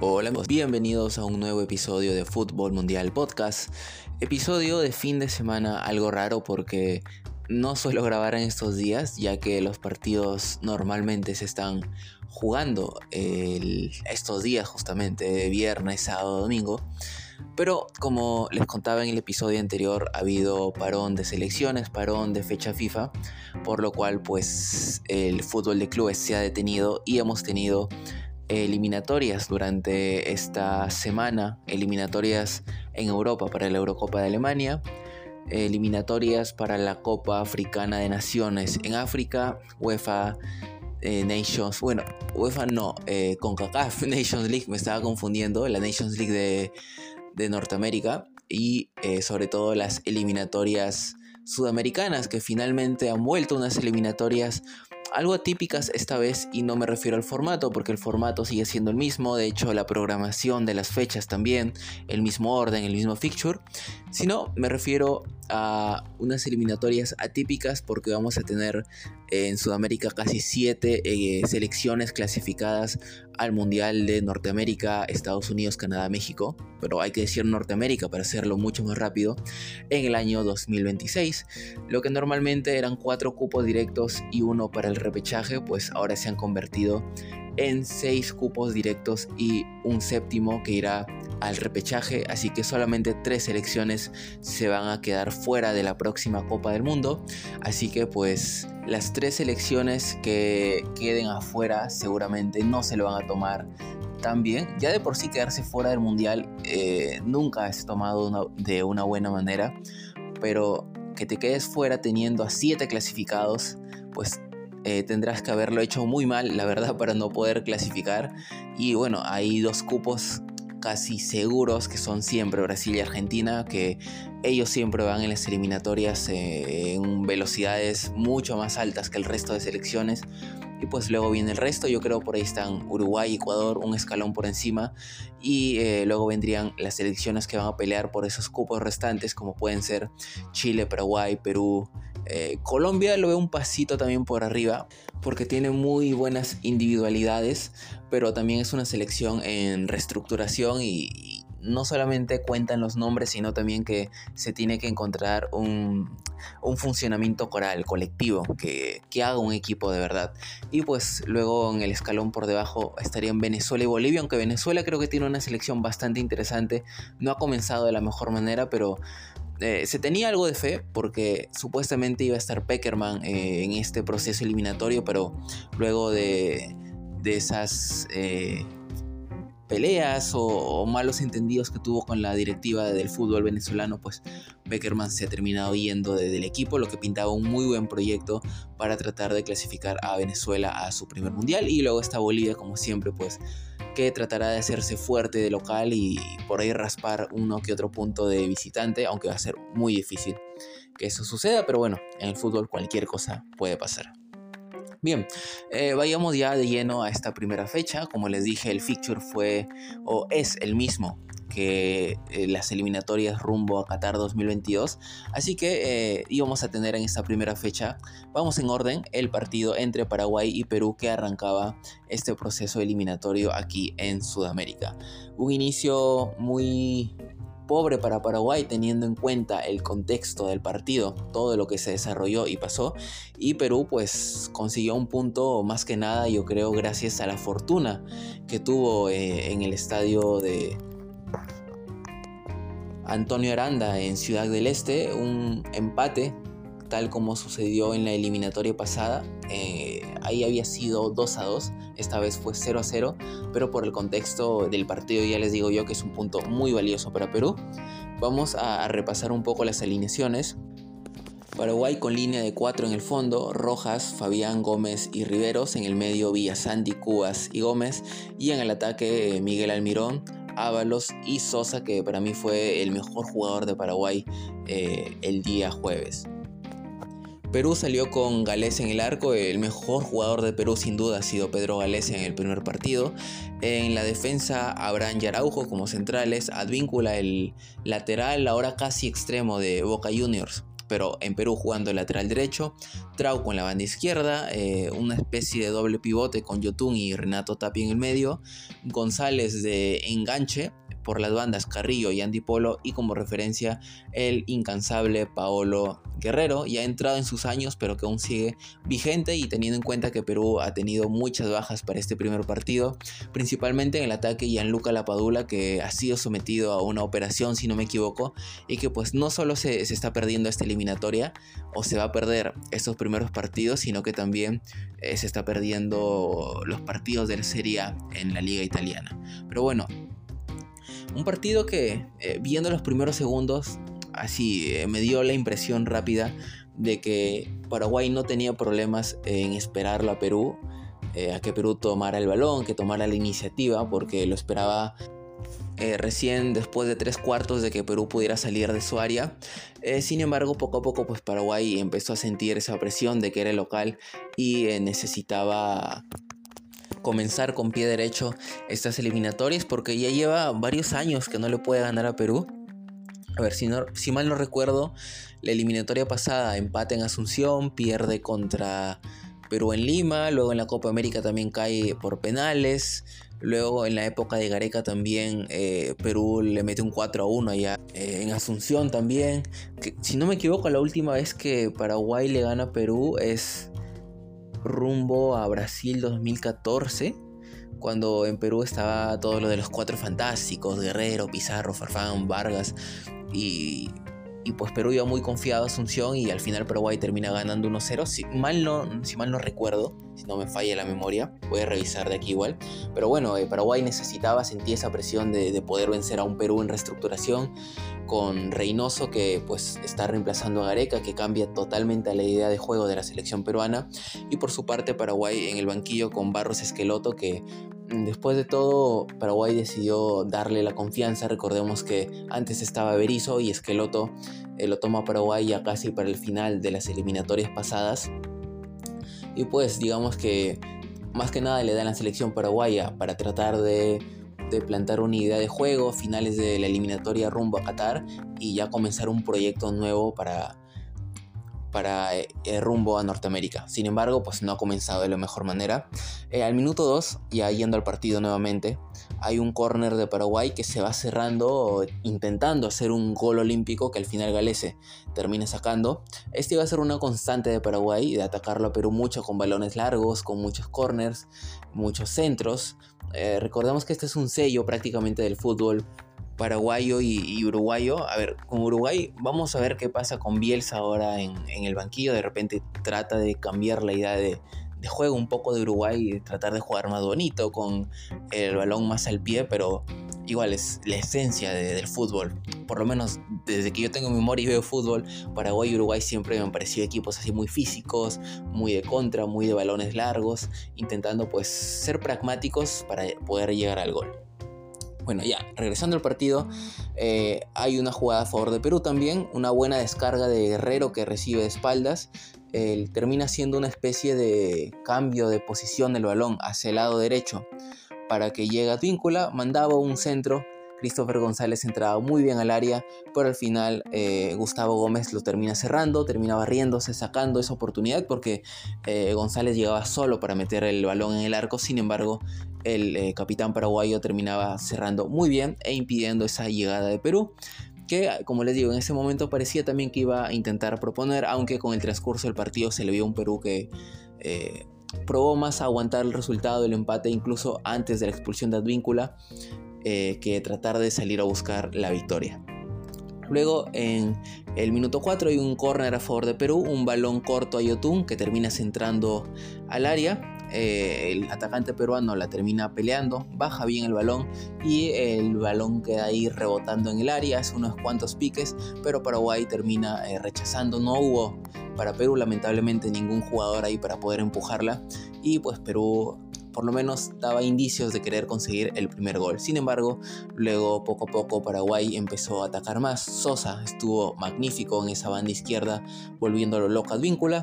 Hola bienvenidos a un nuevo episodio de Fútbol Mundial Podcast. Episodio de fin de semana algo raro porque no suelo grabar en estos días ya que los partidos normalmente se están jugando estos días justamente, viernes, sábado, domingo. Pero como les contaba en el episodio anterior, ha habido parón de selecciones, parón de fecha FIFA, por lo cual pues el fútbol de clubes se ha detenido y hemos tenido eliminatorias durante esta semana, eliminatorias en Europa para la Eurocopa de Alemania, eliminatorias para la Copa Africana de Naciones en África, UEFA eh, Nations, bueno, UEFA no, eh, con Nations League, me estaba confundiendo, la Nations League de, de Norteamérica y eh, sobre todo las eliminatorias sudamericanas que finalmente han vuelto unas eliminatorias algo atípicas esta vez y no me refiero al formato porque el formato sigue siendo el mismo, de hecho la programación de las fechas también, el mismo orden, el mismo fixture, sino me refiero a unas eliminatorias atípicas porque vamos a tener en Sudamérica casi siete eh, selecciones clasificadas al Mundial de Norteamérica, Estados Unidos, Canadá, México, pero hay que decir Norteamérica para hacerlo mucho más rápido, en el año 2026. Lo que normalmente eran cuatro cupos directos y uno para el repechaje, pues ahora se han convertido en seis cupos directos y un séptimo que irá al repechaje, así que solamente tres selecciones se van a quedar fuera de la próxima Copa del Mundo, así que pues las tres selecciones que queden afuera seguramente no se lo van a tomar tan bien, ya de por sí quedarse fuera del Mundial eh, nunca es tomado de una buena manera, pero que te quedes fuera teniendo a siete clasificados, pues eh, tendrás que haberlo hecho muy mal, la verdad, para no poder clasificar. Y bueno, hay dos cupos casi seguros que son siempre Brasil y Argentina, que ellos siempre van en las eliminatorias eh, en velocidades mucho más altas que el resto de selecciones. Y pues luego viene el resto, yo creo por ahí están Uruguay, Ecuador, un escalón por encima. Y eh, luego vendrían las selecciones que van a pelear por esos cupos restantes, como pueden ser Chile, Paraguay, Perú, eh, Colombia lo veo un pasito también por arriba porque tiene muy buenas individualidades, pero también es una selección en reestructuración y, no solamente cuentan los nombres, sino también que se tiene que encontrar un, funcionamiento coral, colectivo, que, que, haga un equipo de verdad. Y pues luego en el escalón por debajo estarían Venezuela y Bolivia, aunque Venezuela creo que tiene una selección bastante interesante. No ha comenzado de la mejor manera, pero eh, se tenía algo de fe porque supuestamente iba a estar Peckerman eh, en este proceso eliminatorio, pero luego de, esas eh, peleas o, malos entendidos que tuvo con la directiva del fútbol venezolano, pues Peckerman se ha terminado yendo del equipo, lo que pintaba un muy buen proyecto para tratar de clasificar a Venezuela a su primer mundial. Y luego está Bolivia, como siempre, pues que tratará de hacerse fuerte de local y por ahí raspar uno que otro punto de visitante, aunque va a ser muy difícil que eso suceda, pero bueno, en el fútbol cualquier cosa puede pasar. Bien, eh, vayamos ya de lleno a esta primera fecha. Como les dije, el fixture fue o es el mismo que eh, las eliminatorias rumbo a Qatar 2022. Así que eh, íbamos a tener en esta primera fecha, vamos en orden, el partido entre Paraguay y Perú que arrancaba este proceso eliminatorio aquí en Sudamérica. Un inicio muy pobre para Paraguay teniendo en cuenta el contexto del partido, todo lo que se desarrolló y pasó. Y Perú pues consiguió un punto más que nada yo creo gracias a la fortuna que tuvo eh, en el estadio de, Antonio Aranda en Ciudad del Este, un empate tal como sucedió en la eliminatoria pasada. Eh, ahí había sido 2 a 2, esta vez fue 0 a 0, pero por el contexto del partido ya les digo yo que es un punto muy valioso para Perú. Vamos a repasar un poco las alineaciones. Paraguay con línea de 4 en el fondo, Rojas, Fabián Gómez y Riveros, en el medio Villa Sandy, Cubas y Gómez, y en el ataque Miguel Almirón, Ábalos y Sosa, que para mí fue el mejor jugador de Paraguay eh, el día jueves. Perú salió con Galés en el arco, el mejor jugador de Perú sin duda ha sido Pedro Galés en el primer partido. En la defensa Abraham Yaraujo como centrales, Advíncula el lateral, ahora casi extremo de Boca Juniors, pero en Perú jugando el lateral derecho, Trauco en la banda izquierda, eh, una especie de doble pivote con Yotun y Renato Tapia en el medio, González de enganche, por las bandas Carrillo y Andy Polo y como referencia el incansable Paolo Guerrero, ya ha entrado en sus años pero que aún sigue vigente y teniendo en cuenta que Perú ha tenido muchas bajas para este primer partido, principalmente en el ataque Gianluca Lapadula que ha sido sometido a una operación si no me equivoco y que pues no solo se, está perdiendo esta o se va a perder estos primeros partidos sino que también eh, se está perdiendo los partidos de la Serie A en la liga italiana. Pero bueno, un partido que, eh, viendo los primeros segundos, así eh, me dio la impresión rápida de que Paraguay no tenía problemas en esperarlo a Perú, a que Perú tomara el balón, que tomara la iniciativa, porque lo esperaba recién después de tres cuartos de que Perú pudiera salir de su área. sin embargo, poco a poco, pues Paraguay empezó a sentir esa presión de que era el local y necesitaba comenzar con pie derecho estas eliminatorias porque ya lleva varios años que no le puede ganar a Perú. A ver, si, no, si mal no recuerdo, la eliminatoria pasada empate en Asunción, pierde contra Perú en Lima, luego en la Copa América también cae por penales, luego en la época de Gareca también eh, Perú le mete un 4 a 1 allá eh, en Asunción también. Si no me equivoco, la última vez que Paraguay le gana a Perú es rumbo a Brasil 2014, cuando en Perú estaba todo lo de los cuatro fantásticos, Guerrero, Pizarro, Farfán, Vargas, y, pues Perú iba muy confiado a Asunción y al final Paraguay termina ganando 1-0, si mal, no, si mal no recuerdo, si no me falla la memoria, voy a revisar de aquí igual, pero bueno, eh, Paraguay necesitaba, sentir esa presión de, de poder vencer a un Perú en reestructuración, con Reynoso que pues está reemplazando a Gareca que cambia totalmente la idea de juego de la selección peruana. Y por su parte Paraguay en el banquillo con Barros Esqueloto que después de todo Paraguay decidió darle la confianza. Recordemos que antes estaba Berizzo y Esqueloto eh, lo toma Paraguay ya casi para el final de las eliminatorias pasadas. Y pues digamos que más que nada le da la selección paraguaya para tratar de de plantar una idea de juego, finales de la eliminatoria rumbo a Qatar y ya comenzar un proyecto nuevo para, para el eh, rumbo a Norteamérica. Sin embargo, pues no ha comenzado de la mejor manera. Eh, al minuto 2, ya yendo al partido nuevamente, hay un córner de Paraguay que se va cerrando intentando hacer un gol olímpico que al final Galese termina sacando. Este va a ser una constante de Paraguay, de atacarlo a Perú mucho con balones largos, con muchos corners, muchos centros. Eh, recordemos que este es un sello prácticamente del fútbol paraguayo y, uruguayo. A ver, con Uruguay vamos a ver qué pasa con Bielsa ahora en, el banquillo. De repente trata de cambiar la idea de, juego un poco de Uruguay y tratar de jugar más bonito, con el balón más al pie, pero igual es la esencia del fútbol. Por lo menos desde que yo tengo memoria y veo fútbol, Paraguay y Uruguay siempre me han parecido equipos así muy físicos, muy de contra, muy de balones largos, intentando pues ser pragmáticos para poder llegar al gol. Bueno, ya, regresando al partido, eh, hay una jugada a favor de Perú también, una buena descarga de Guerrero que recibe de espaldas, termina siendo una especie de cambio de posición del balón hacia el lado derecho. Para que llegue a Víncula, mandaba un centro, Christopher González entraba muy bien al área, pero al final eh, Gustavo Gómez lo termina cerrando, termina barriéndose, sacando esa oportunidad porque eh, González llegaba solo para meter el balón en el arco, sin embargo el eh, capitán paraguayo terminaba cerrando muy bien e impidiendo esa llegada de Perú que como les digo en ese momento parecía también que iba a intentar proponer, aunque con el transcurso del partido se le vio un Perú que probó más aguantar el resultado del empate incluso antes de la expulsión de Advíncula eh, que tratar de salir a buscar la victoria. Luego en el minuto 4 hay un córner a favor de Perú, un balón corto a Yotun que termina centrando al área. Eh, el atacante peruano la termina peleando, baja bien el balón y el balón queda ahí rebotando en el área, hace unos cuantos piques, pero Paraguay termina eh, rechazando. No hubo para Perú lamentablemente ningún jugador ahí para poder empujarla y pues Perú por lo menos daba indicios de querer conseguir el primer gol. Sin embargo, luego poco a poco Paraguay empezó a atacar más. Sosa estuvo magnífico en esa banda izquierda, volviéndolo loca víncula.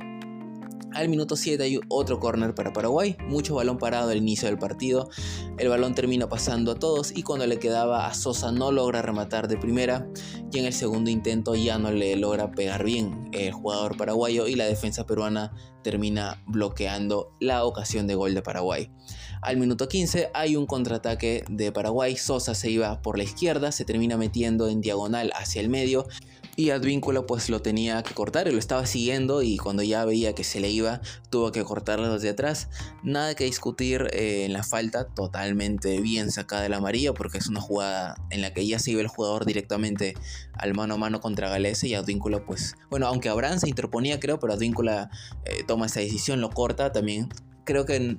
Al minuto 7 hay otro corner para Paraguay, mucho balón parado al inicio del partido, el balón termina pasando a todos y cuando le quedaba a Sosa no logra rematar de primera. Y en el segundo intento ya no le logra pegar bien el jugador paraguayo y la defensa peruana termina bloqueando la ocasión de gol de Paraguay. Al minuto 15 hay un contraataque de Paraguay, Sosa se iba por la izquierda, se termina metiendo en diagonal hacia el medio y Advíncula pues lo tenía que cortar y lo estaba siguiendo y cuando ya veía que se le iba tuvo que cortarlo desde atrás. Nada que discutir eh, en la falta, totalmente bien sacada de la amarilla porque es una jugada en la que ya se iba el jugador directamente al mano a mano contra Galese y Advíncula pues, bueno, aunque Abraham se interponía creo, pero Advíncula eh, toma esa decisión, lo corta también. Creo que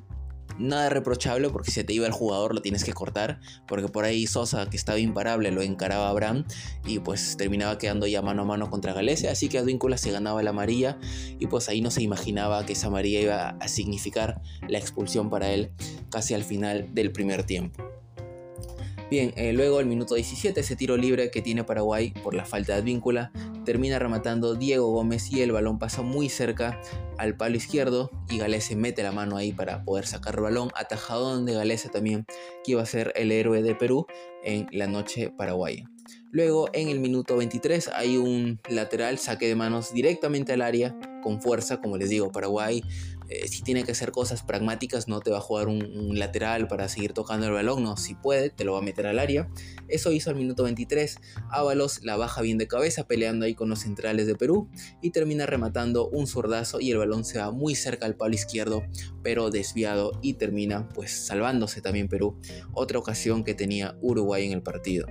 nada reprochable porque si te iba el jugador lo tienes que cortar porque por ahí Sosa que estaba imparable lo encaraba a Abraham y pues terminaba quedando ya mano a mano contra Galecia así que Advíncula se ganaba la amarilla y pues ahí no se imaginaba que esa amarilla iba a significar la expulsión para él casi al final del primer tiempo. Bien, eh, luego el minuto 17, ese tiro libre que tiene Paraguay por la falta de Advíncula, termina rematando Diego Gómez y el balón pasa muy cerca al palo izquierdo y Galese mete la mano ahí para poder sacar el balón, atajado de Galese también, que iba a ser el héroe de Perú en la noche paraguaya. Luego en el minuto 23 hay un lateral saque de manos directamente al área con fuerza, como les digo, Paraguay eh, si tiene que hacer cosas pragmáticas, no te va a jugar un, lateral para seguir tocando el balón, no, si puede, te lo va a meter al área. Eso hizo al minuto 23. Ábalos la baja bien de cabeza, peleando ahí con los centrales de Perú y termina rematando un zurdazo y el balón se va muy cerca al palo izquierdo, pero desviado y termina pues salvándose también Perú. Otra ocasión que tenía Uruguay en el partido.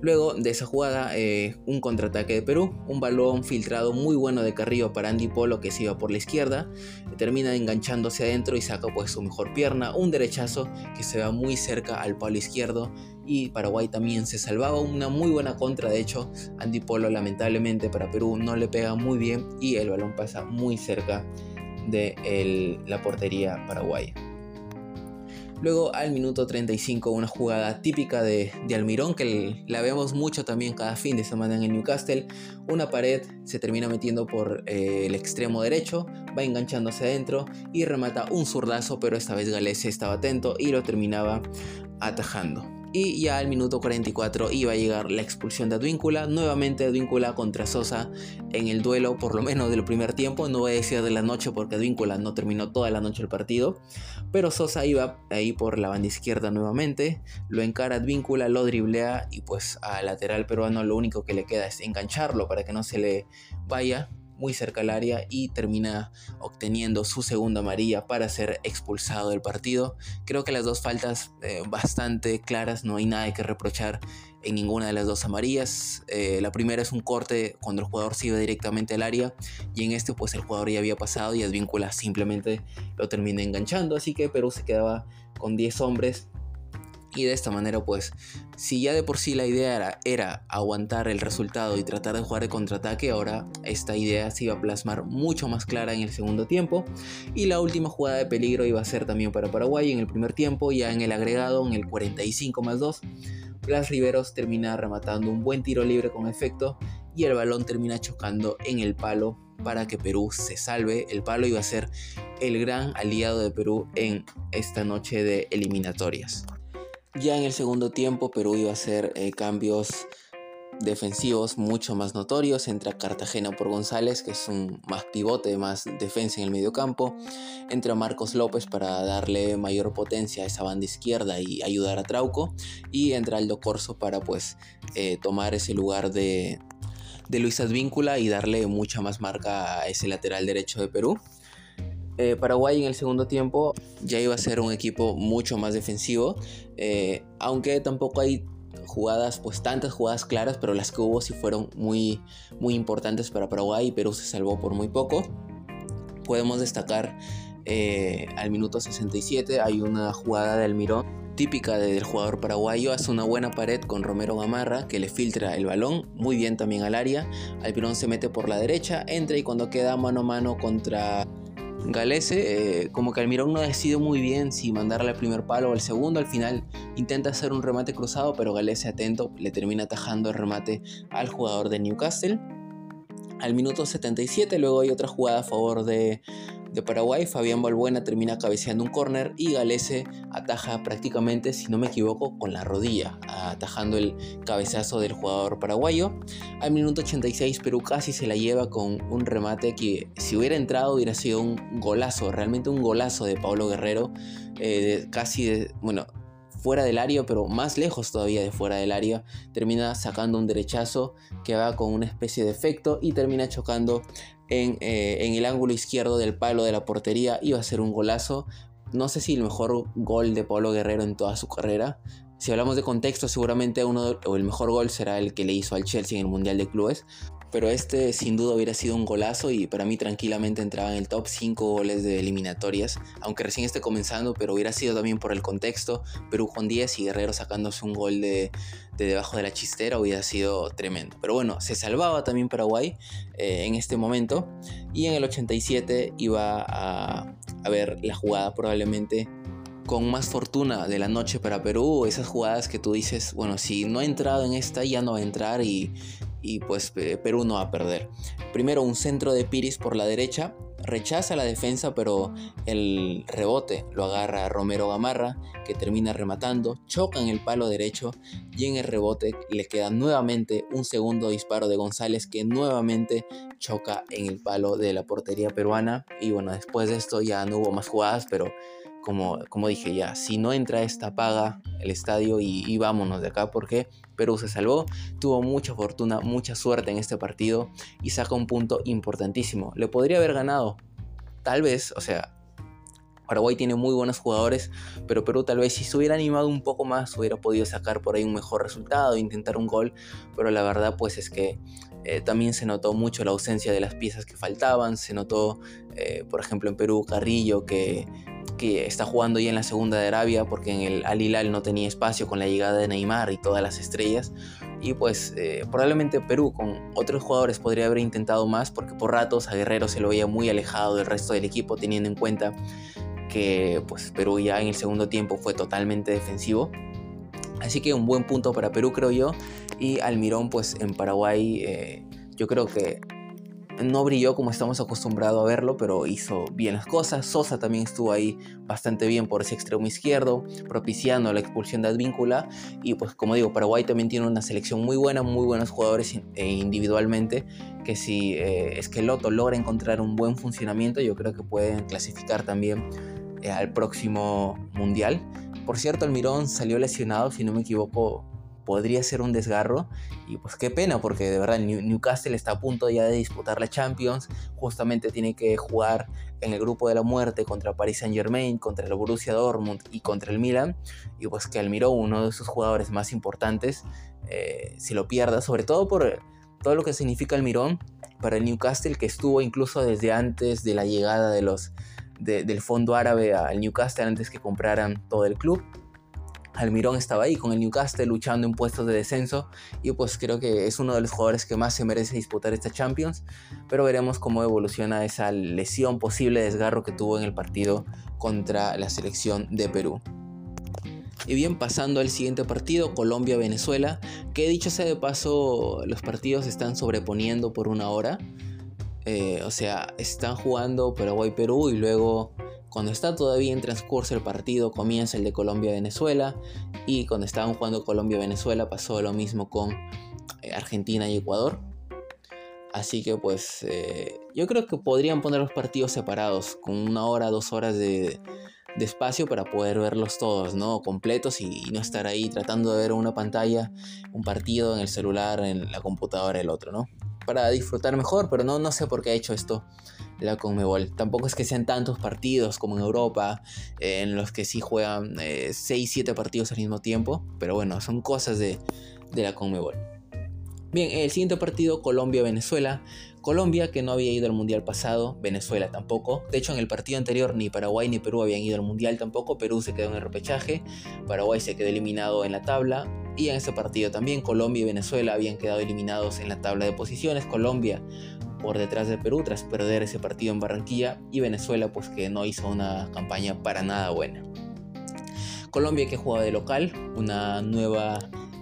Luego de esa jugada, eh, un contraataque de Perú, un balón filtrado muy bueno de Carrillo para Andy Polo que se iba por la izquierda, termina enganchándose adentro y saca pues su mejor pierna, un derechazo que se va muy cerca al palo izquierdo y Paraguay también se salvaba una muy buena contra, de hecho Andy Polo lamentablemente para Perú no le pega muy bien y el balón pasa muy cerca de la portería paraguaya. Luego al minuto 35 una jugada típica de, Almirón que la vemos mucho también cada fin de semana en el Newcastle. Una pared se termina metiendo por eh, el extremo derecho, va enganchándose adentro y remata un zurdazo, pero esta vez Galese estaba atento y lo terminaba atajando. Y ya al minuto 44 iba a llegar la expulsión de Advíncula. Nuevamente Advíncula contra Sosa en el duelo, por lo menos del primer tiempo. No voy a decir de la noche porque Advíncula no terminó toda la noche el partido. Pero Sosa iba ahí por la banda izquierda nuevamente. Lo encara Advíncula, lo driblea y pues al lateral peruano lo único que le queda es engancharlo para que no se le vaya muy cerca al área y termina obteniendo su segunda amarilla para ser expulsado del partido. Creo que las dos faltas eh, bastante claras, no hay nada que reprochar en ninguna de las dos amarillas. Eh, la primera es un corte cuando el jugador se iba directamente al área y en este pues el jugador ya había pasado y Advíncula simplemente lo termina enganchando, así que Perú se quedaba con 10 hombres y de esta manera, pues, si ya de por sí la idea era, aguantar el resultado y tratar de jugar de contraataque, ahora esta idea se iba a plasmar mucho más clara en el segundo tiempo. Y la última jugada de peligro iba a ser también para Paraguay en el primer tiempo, ya en el agregado, en el 45 más 2. Blas Riveros termina rematando un buen tiro libre con efecto y el balón termina chocando en el palo para que Perú se salve. El palo iba a ser el gran aliado de Perú en esta noche de eliminatorias. Ya en el segundo tiempo Perú iba a hacer eh, cambios defensivos mucho más notorios. Entra Cartagena por González, que es un más pivote, más defensa en el medio campo. Entra Marcos López para darle mayor potencia a esa banda izquierda y ayudar a Trauco. Y entra Aldo Corso para pues eh, tomar ese lugar de, de Luis Advíncula y darle mucha más marca a ese lateral derecho de Perú. Eh, Paraguay en el segundo tiempo ya iba a ser un equipo mucho más defensivo, eh, aunque tampoco hay jugadas, pues tantas jugadas claras, pero las que hubo sí fueron muy, muy importantes para Paraguay y Perú se salvó por muy poco. Podemos destacar eh, al minuto 67 hay una jugada de Almirón típica del jugador paraguayo, hace una buena pared con Romero Gamarra que le filtra el balón muy bien también al área. Almirón se mete por la derecha, entra y cuando queda mano a mano contra Galese, eh, como que Almirón no decide muy bien si mandarle al primer palo o al segundo. Al final intenta hacer un remate cruzado, pero Galese atento le termina atajando el remate al jugador de Newcastle. Al minuto 77 luego hay otra jugada a favor de, de Paraguay, Fabián Balbuena termina cabeceando un córner y Galese ataja prácticamente, si no me equivoco, con la rodilla, atajando el cabezazo del jugador paraguayo. Al minuto 86 Perú casi se la lleva con un remate que si hubiera entrado hubiera sido un golazo, realmente un golazo de Pablo Guerrero, eh, casi, de, bueno, fuera del área, pero más lejos todavía de fuera del área, termina sacando un derechazo que va con una especie de efecto y termina chocando eh, en, el ángulo izquierdo del palo de la portería. Iba a ser un golazo. No sé si el mejor gol de Pablo Guerrero en toda su carrera. Si hablamos de contexto, seguramente el mejor gol será el que le hizo al Chelsea en el Mundial de Clubes. Pero este sin duda hubiera sido un golazo y para mí tranquilamente entraba en el top 5 goles de eliminatorias, aunque recién esté comenzando, pero hubiera sido también por el contexto, Perú con 10 y Guerrero sacándose un gol de, debajo de la chistera hubiera sido tremendo. Pero bueno, se salvaba también Paraguay eh, en este momento y en el 87 iba a, a ver la jugada probablemente con más fortuna de la noche para Perú, esas jugadas que tú dices, bueno, si no ha entrado en esta ya no va a entrar y, y pues Perú no va a perder. Primero un centro de Piris por la derecha, rechaza la defensa pero el rebote lo agarra Romero Gamarra que termina rematando, choca en el palo derecho y en el rebote le queda nuevamente un segundo disparo de González que nuevamente choca en el palo de la portería peruana y bueno después de esto ya no hubo más jugadas pero como, como dije ya, si no entra esta paga el estadio y, vámonos de acá porque Perú se salvó, tuvo mucha fortuna, mucha suerte en este partido y saca un punto importantísimo. Le podría haber ganado, tal vez, o sea, Paraguay tiene muy buenos jugadores, pero Perú tal vez si se hubiera animado un poco más hubiera podido sacar por ahí un mejor resultado, intentar un gol, pero la verdad pues es que eh, también se notó mucho la ausencia de las piezas que faltaban, se notó eh, por ejemplo en Perú Carrillo que, que está jugando ya en la segunda de Arabia porque en el Al Hilal no tenía espacio con la llegada de Neymar y todas las estrellas y pues eh, probablemente Perú con otros jugadores podría haber intentado más porque por ratos a Guerrero se lo veía muy alejado del resto del equipo teniendo en cuenta que pues Perú ya en el segundo tiempo fue totalmente defensivo. Así que un buen punto para Perú creo yo. Y Almirón pues en Paraguay eh, yo creo que no brilló como estamos acostumbrados a verlo, pero hizo bien las cosas. Sosa también estuvo ahí bastante bien por ese extremo izquierdo, propiciando la expulsión de Advíncula. Y pues como digo, Paraguay también tiene una selección muy buena, muy buenos jugadores e individualmente, que si eh, es que Loto logra encontrar un buen funcionamiento, yo creo que pueden clasificar también eh, al próximo mundial. Por cierto, Almirón salió lesionado, si no me equivoco, podría ser un desgarro. Y pues qué pena, porque de verdad Newcastle está a punto ya de disputar la Champions. Justamente tiene que jugar en el grupo de la muerte contra Paris Saint Germain, contra el Borussia Dortmund y contra el Milan. Y pues que Almirón, uno de sus jugadores más importantes, eh, si lo pierda, sobre todo por todo lo que significa Almirón para el Newcastle, que estuvo incluso desde antes de la llegada de los del fondo árabe al Newcastle antes que compraran todo el club. Almirón estaba ahí con el Newcastle luchando en puestos de descenso y pues creo que es uno de los jugadores que más se merece disputar esta Champions, pero veremos cómo evoluciona esa lesión posible desgarro que tuvo en el partido contra la selección de Perú. Y bien, pasando al siguiente partido, Colombia-Venezuela, que dicho sea de paso, los partidos se están sobreponiendo por una hora. Eh, o sea, están jugando Paraguay-Perú y luego cuando está todavía en transcurso el partido comienza el de Colombia-Venezuela y cuando estaban jugando Colombia-Venezuela pasó lo mismo con eh, Argentina y Ecuador. Así que pues eh, yo creo que podrían poner los partidos separados con una hora, dos horas de, espacio para poder verlos todos, ¿no? Completos y, y, no estar ahí tratando de ver una pantalla, un partido en el celular, en la computadora, el otro, ¿no? Para disfrutar mejor, pero no, no sé por qué ha hecho esto la Conmebol. Tampoco es que sean tantos partidos como en Europa, en los que sí juegan 6-7 eh, partidos al mismo tiempo, pero bueno, son cosas de, de la Conmebol. Bien, el siguiente partido, Colombia-Venezuela. Colombia, que no había ido al Mundial pasado, Venezuela tampoco. De hecho, en el partido anterior ni Paraguay ni Perú habían ido al Mundial tampoco. Perú se quedó en el repechaje, Paraguay se quedó eliminado en la tabla y en ese partido también Colombia y Venezuela habían quedado eliminados en la tabla de posiciones. Colombia por detrás de Perú tras perder ese partido en Barranquilla y Venezuela pues que no hizo una campaña para nada buena. Colombia que juega de local, una nueva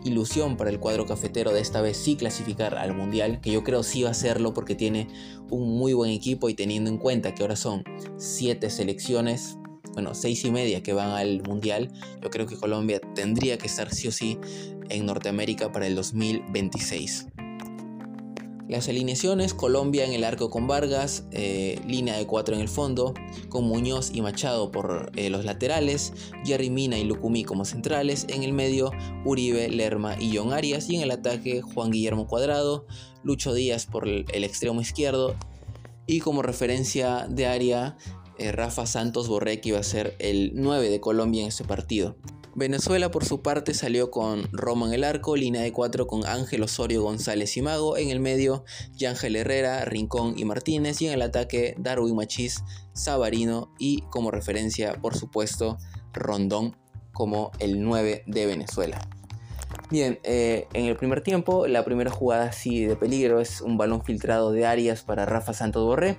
ilusión para el cuadro cafetero de esta vez sí clasificar al mundial, que yo creo sí va a hacerlo porque tiene un muy buen equipo y teniendo en cuenta que ahora son 7 selecciones, bueno, 6 y media que van al mundial, yo creo que Colombia tendría que estar sí o sí en Norteamérica para el 2026. Las alineaciones, Colombia en el arco con Vargas, eh, línea de 4 en el fondo, con Muñoz y Machado por eh, los laterales, Jerry Mina y Lucumí como centrales, en el medio Uribe, Lerma y John Arias, y en el ataque Juan Guillermo Cuadrado, Lucho Díaz por el, extremo izquierdo, y como referencia de área, eh, Rafa Santos Borré que iba a ser el 9 de Colombia en este partido. Venezuela por su parte salió con Roma en el arco, línea de 4 con Ángel Osorio González y Mago, en el medio Yángel Herrera, Rincón y Martínez y en el ataque Darwin Machís, Sabarino y como referencia por supuesto Rondón como el 9 de Venezuela. Bien, eh, en el primer tiempo, la primera jugada así de peligro es un balón filtrado de Arias para Rafa Santos Borré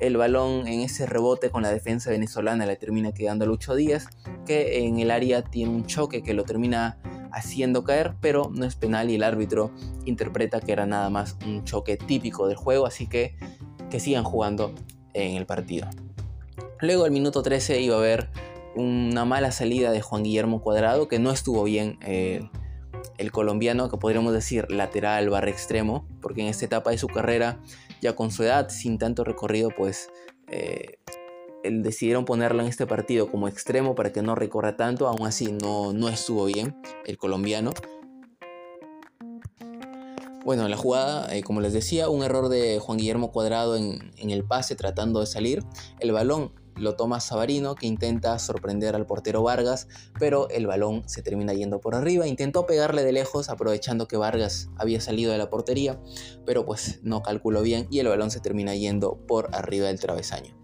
el balón en ese rebote con la defensa venezolana le termina quedando a Lucho Díaz, que en el área tiene un choque que lo termina haciendo caer, pero no es penal y el árbitro interpreta que era nada más un choque típico del juego, así que que sigan jugando en el partido. Luego al minuto 13 iba a haber una mala salida de Juan Guillermo Cuadrado, que no estuvo bien eh, el colombiano, que podríamos decir lateral barra extremo, porque en esta etapa de su carrera ya con su edad, sin tanto recorrido, pues eh, decidieron ponerlo en este partido como extremo para que no recorra tanto, aún así no, no estuvo bien el colombiano. Bueno, la jugada, eh, como les decía, un error de Juan Guillermo Cuadrado en, en el pase tratando de salir. El balón lo toma Sabarino que intenta sorprender al portero Vargas, pero el balón se termina yendo por arriba. Intentó pegarle de lejos aprovechando que Vargas había salido de la portería, pero pues no calculó bien y el balón se termina yendo por arriba del travesaño.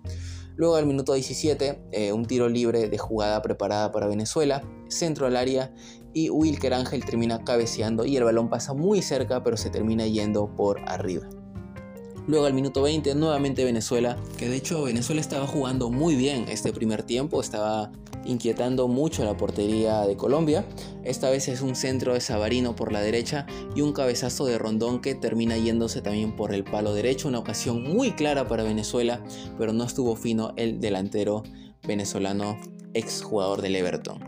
Luego al minuto 17, eh, un tiro libre de jugada preparada para Venezuela, centro al área y Wilker Ángel termina cabeceando y el balón pasa muy cerca pero se termina yendo por arriba. Luego al minuto 20 nuevamente Venezuela, que de hecho Venezuela estaba jugando muy bien este primer tiempo, estaba inquietando mucho la portería de Colombia. Esta vez es un centro de Sabarino por la derecha y un cabezazo de Rondón que termina yéndose también por el palo derecho, una ocasión muy clara para Venezuela, pero no estuvo fino el delantero venezolano ex jugador del Everton.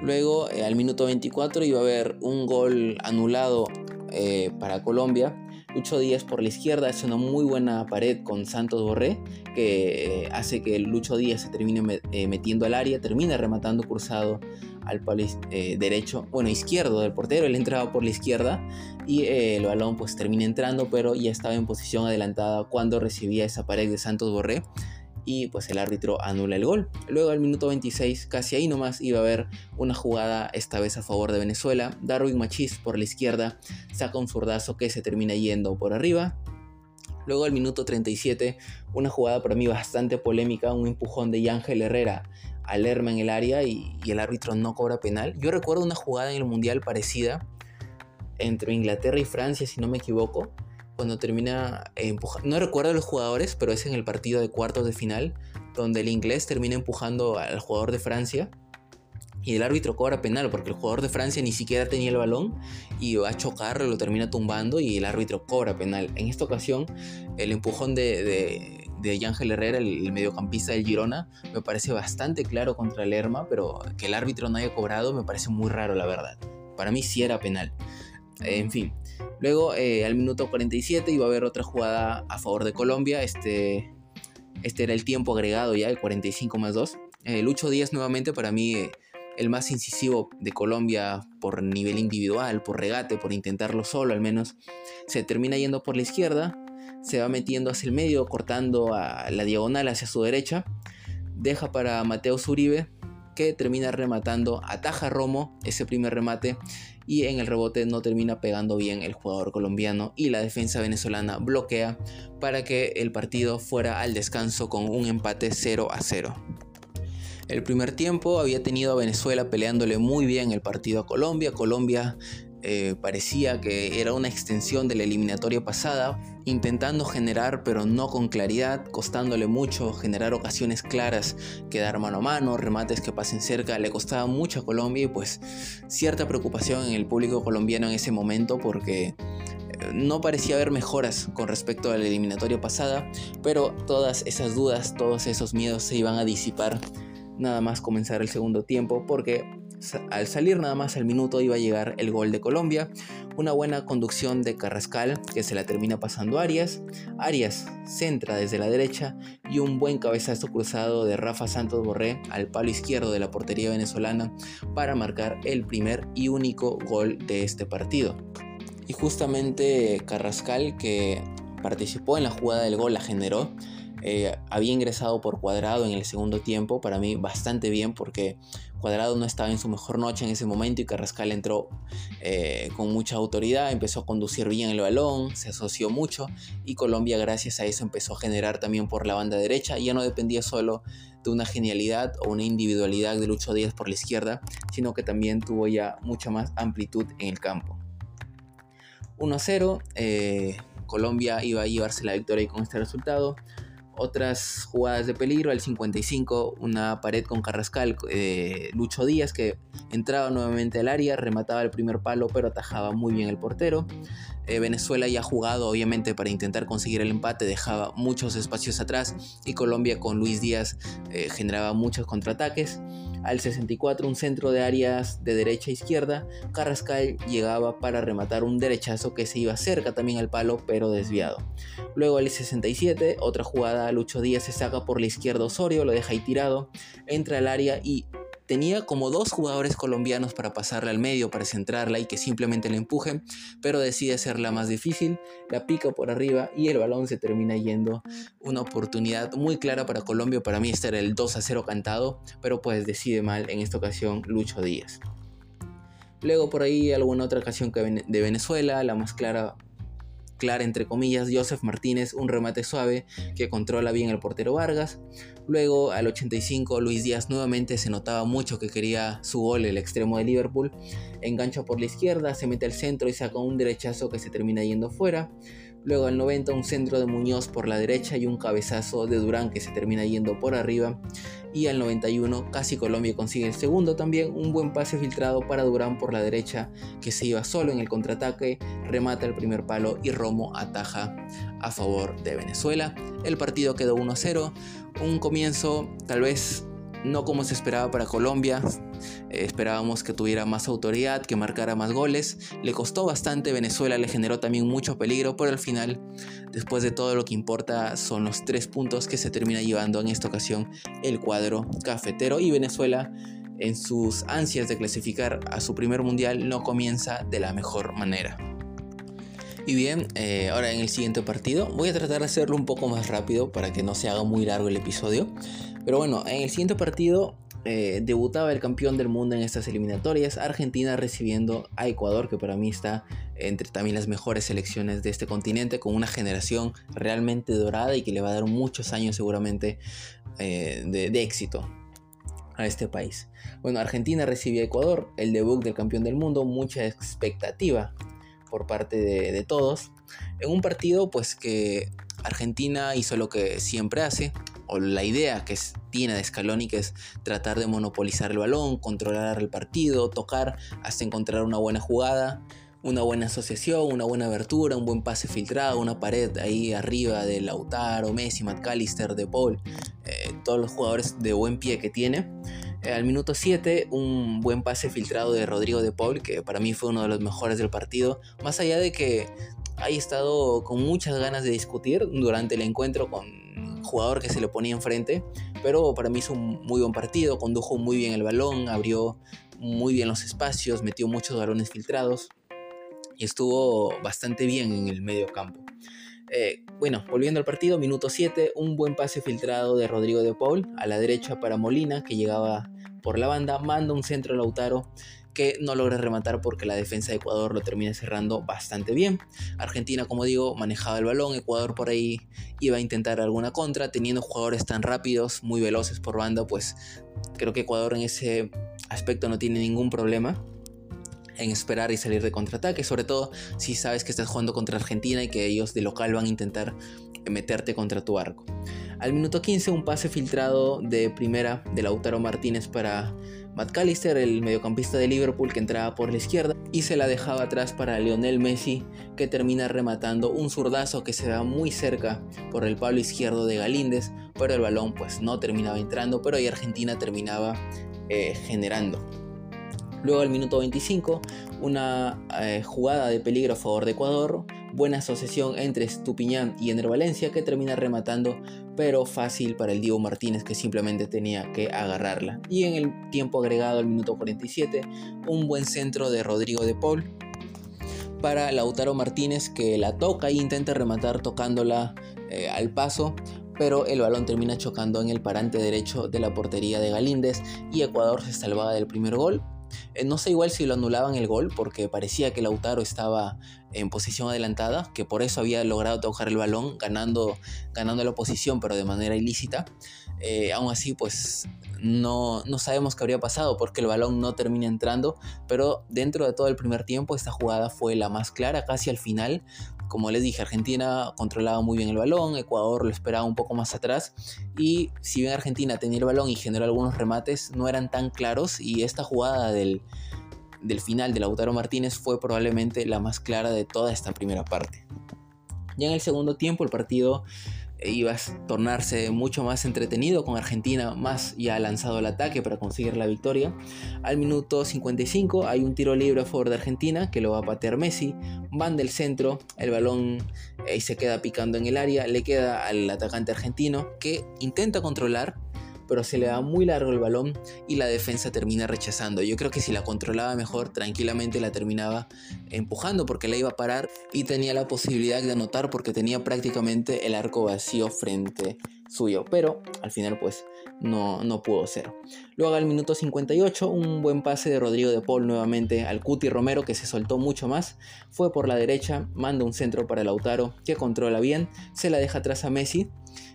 Luego, eh, al minuto 24, iba a haber un gol anulado eh, para Colombia Lucho Díaz por la izquierda es una muy buena pared con Santos Borré que eh, hace que Lucho Díaz se termine eh, metiendo al área, termina rematando cruzado al palo eh, derecho, bueno, izquierdo del portero, él entraba por la izquierda y el balón pues termina entrando, pero ya estaba en posición adelantada cuando recibía esa pared de Santos Borré y pues el árbitro anula el gol. Luego al minuto 26, casi ahí nomás, iba a haber una jugada esta vez a favor de Venezuela. Darwin Machís por la izquierda saca un zurdazo que se termina yendo por arriba. Luego al minuto 37, una jugada para mí bastante polémica, un empujón de Yángel Herrera al Lerma en el área y el árbitro no cobra penal. Yo recuerdo una jugada en el Mundial parecida entre Inglaterra y Francia, si no me equivoco, cuando termina empujando, no recuerdo los jugadores, pero es en el partido de cuartos de final, donde el inglés termina empujando al jugador de Francia y el árbitro cobra penal porque el jugador de Francia ni siquiera tenía el balón y va a chocarlo, lo termina tumbando y el árbitro cobra penal. En esta ocasión, el empujón de, de, de Ángel Herrera, el, mediocampista del Girona, me parece bastante claro contra el Lerma, pero que el árbitro no haya cobrado me parece muy raro, la verdad. Para mí sí era penal. En fin, luego eh, al minuto 47 iba a haber otra jugada a favor de Colombia. Este, este era el tiempo agregado ya, el 45 más 2. Eh, Lucho Díaz nuevamente para mí eh, el más incisivo de Colombia por nivel individual, por regate, por intentarlo solo al menos. Se termina yendo por la izquierda, se va metiendo hacia el medio, cortando a la diagonal hacia su derecha. Deja para Mateo Zuribe, que termina rematando, ataja a Romo ese primer remate y en el rebote no termina pegando bien el jugador colombiano y la defensa venezolana bloquea para que el partido fuera al descanso con un empate 0 a 0. El primer tiempo había tenido a Venezuela peleándole muy bien el partido a Colombia. Colombia eh, parecía que era una extensión de la eliminatoria pasada, intentando generar pero no con claridad, costándole mucho generar ocasiones claras, quedar mano a mano, remates que pasen cerca, le costaba mucho a Colombia y pues cierta preocupación en el público colombiano en ese momento porque no parecía haber mejoras con respecto a la eliminatoria pasada, pero todas esas dudas, todos esos miedos se iban a disipar nada más comenzar el segundo tiempo, porque al salir nada más al minuto iba a llegar el gol de Colombia, una buena conducción de Carrascal que se la termina pasando Arias, Arias centra desde la derecha y un buen cabezazo cruzado de Rafa Santos Borré al palo izquierdo de la portería venezolana para marcar el primer y único gol de este partido. Y justamente Carrascal, que participó en la jugada del gol, la generó. Eh, había ingresado por Cuadrado en el segundo tiempo, para mí bastante bien porque Cuadrado no estaba en su mejor noche en ese momento y Carrascal entró eh, con mucha autoridad, empezó a conducir bien el balón, se asoció mucho y Colombia gracias a eso empezó a generar también por la banda derecha, ya no dependía solo de una genialidad o una individualidad de Lucho Díaz por la izquierda, sino que también tuvo ya mucha más amplitud en el campo. 1-0. Eh, Colombia iba a llevarse la victoria con este resultado. Otras jugadas de peligro, al 55, una pared con Carrascal, eh, Lucho Díaz que entraba nuevamente al área, remataba el primer palo pero atajaba muy bien el portero. Eh, Venezuela ya jugado obviamente para intentar conseguir el empate, dejaba muchos espacios atrás y Colombia con Luis Díaz generaba muchos contraataques. Al 64 un centro de áreas de derecha a izquierda, Carrascal llegaba para rematar un derechazo que se iba cerca también al palo pero desviado. Luego al 67 otra jugada, Lucho Díaz se saca por la izquierda Osorio, lo deja ahí tirado, entra al área y tenía como dos jugadores colombianos para pasarla al medio, para centrarla y que simplemente la empujen, pero decide hacerla más difícil, la pica por arriba y el balón se termina yendo. Una oportunidad muy clara para Colombia, para mí este era el 2 a 0 cantado, pero pues decide mal en esta ocasión Lucho Díaz. Luego por ahí alguna otra ocasión de Venezuela, la más clara clara entre comillas, Joseph Martínez, un remate suave que controla bien el portero Vargas. Luego al 85 Luis Díaz nuevamente se notaba mucho que quería su gol el extremo de Liverpool. Engancha por la izquierda, se mete al centro y saca un derechazo que se termina yendo fuera. Luego al 90 un centro de Muñoz por la derecha y un cabezazo de Durán que se termina yendo por arriba. Y al 91 casi Colombia consigue el segundo también, un buen pase filtrado para Durán por la derecha que se iba solo en el contraataque, remata el primer palo y Romo ataja a favor de Venezuela. El partido quedó 1-0, un comienzo tal vez no como se esperaba para Colombia. Eh, esperábamos que tuviera más autoridad, que marcara más goles. Le costó bastante, Venezuela le generó también mucho peligro, pero al final, después de todo lo que importa, son los tres puntos que se termina llevando en esta ocasión el cuadro cafetero y Venezuela en sus ansias de clasificar a su primer mundial no comienza de la mejor manera. Y bien, eh, ahora en el siguiente partido voy a tratar de hacerlo un poco más rápido para que no se haga muy largo el episodio. Pero bueno, en el siguiente partido eh, debutaba el campeón del mundo en estas eliminatorias, Argentina recibiendo a Ecuador, que para mí está entre también las mejores selecciones de este continente, con una generación realmente dorada y que le va a dar muchos años seguramente eh, de, éxito a este país. Bueno, Argentina recibe a Ecuador, el debut del campeón del mundo, mucha expectativa por parte de, todos, en un partido pues que Argentina hizo lo que siempre hace, o la idea que tiene de Scaloni, que es tratar de monopolizar el balón, controlar el partido, tocar hasta encontrar una buena jugada, una buena asociación, una buena abertura, un buen pase filtrado, una pared ahí arriba de Lautaro, Messi, McAllister, De Paul, eh, todos los jugadores de buen pie que tiene. Eh, al minuto 7, un buen pase filtrado de Rodrigo De Paul, que para mí fue uno de los mejores del partido, más allá de que haya estado con muchas ganas de discutir durante el encuentro con jugador que se le ponía enfrente, pero para mí hizo un muy buen partido, condujo muy bien el balón, abrió muy bien los espacios, metió muchos balones filtrados y estuvo bastante bien en el medio campo. Eh, bueno, volviendo al partido, minuto 7, un buen pase filtrado de Rodrigo de Paul a la derecha para Molina, que llegaba por la banda, manda un centro a Lautaro que no logra rematar porque la defensa de Ecuador lo termina cerrando bastante bien. Argentina, como digo, manejaba el balón, Ecuador por ahí iba a intentar alguna contra, teniendo jugadores tan rápidos, muy veloces por banda, pues creo que Ecuador en ese aspecto no tiene ningún problema. En esperar y salir de contraataque, sobre todo si sabes que estás jugando contra Argentina y que ellos de local van a intentar meterte contra tu arco. Al minuto 15 un pase filtrado de primera de Lautaro Martínez para McAllister, el mediocampista de Liverpool que entraba por la izquierda y se la dejaba atrás para Lionel Messi que termina rematando un zurdazo que se da muy cerca por el palo izquierdo de Galíndez, pero el balón pues no terminaba entrando, pero ahí Argentina terminaba eh, generando. Luego al minuto 25, una eh, jugada de peligro a favor de Ecuador, buena asociación entre Estupiñán y Ener Valencia que termina rematando, pero fácil para el Diego Martínez que simplemente tenía que agarrarla. Y en el tiempo agregado al minuto 47, un buen centro de Rodrigo de Paul para Lautaro Martínez que la toca e intenta rematar tocándola eh, al paso, pero el balón termina chocando en el parante derecho de la portería de Galíndez y Ecuador se salvaba del primer gol no sé igual si lo anulaban el gol porque parecía que Lautaro estaba en posición adelantada, que por eso había logrado tocar el balón ganando, ganando la posición pero de manera ilícita. Eh, aún así pues no, no sabemos qué habría pasado porque el balón no termina entrando, pero dentro de todo el primer tiempo esta jugada fue la más clara casi al final como les dije, Argentina controlaba muy bien el balón, Ecuador lo esperaba un poco más atrás y si bien Argentina tenía el balón y generó algunos remates, no eran tan claros y esta jugada del, del final de Lautaro Martínez fue probablemente la más clara de toda esta primera parte. Ya en el segundo tiempo el partido iba a tornarse mucho más entretenido con Argentina más ya lanzado al ataque para conseguir la victoria. Al minuto 55 hay un tiro libre a favor de Argentina que lo va a patear Messi, van del centro, el balón ahí se queda picando en el área, le queda al atacante argentino que intenta controlar pero se le da muy largo el balón y la defensa termina rechazando. Yo creo que si la controlaba mejor, tranquilamente la terminaba empujando porque la iba a parar y tenía la posibilidad de anotar porque tenía prácticamente el arco vacío frente suyo, pero al final pues no, no pudo ser. Luego al minuto 58 un buen pase de Rodrigo de Paul nuevamente al Cuti Romero que se soltó mucho más, fue por la derecha, manda un centro para Lautaro que controla bien, se la deja atrás a Messi